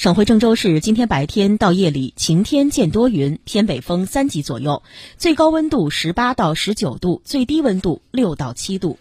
省会郑州市今天白天到夜里晴天见多云，偏北风三级左右，最高温度十八到十九度，最低温度六到七度。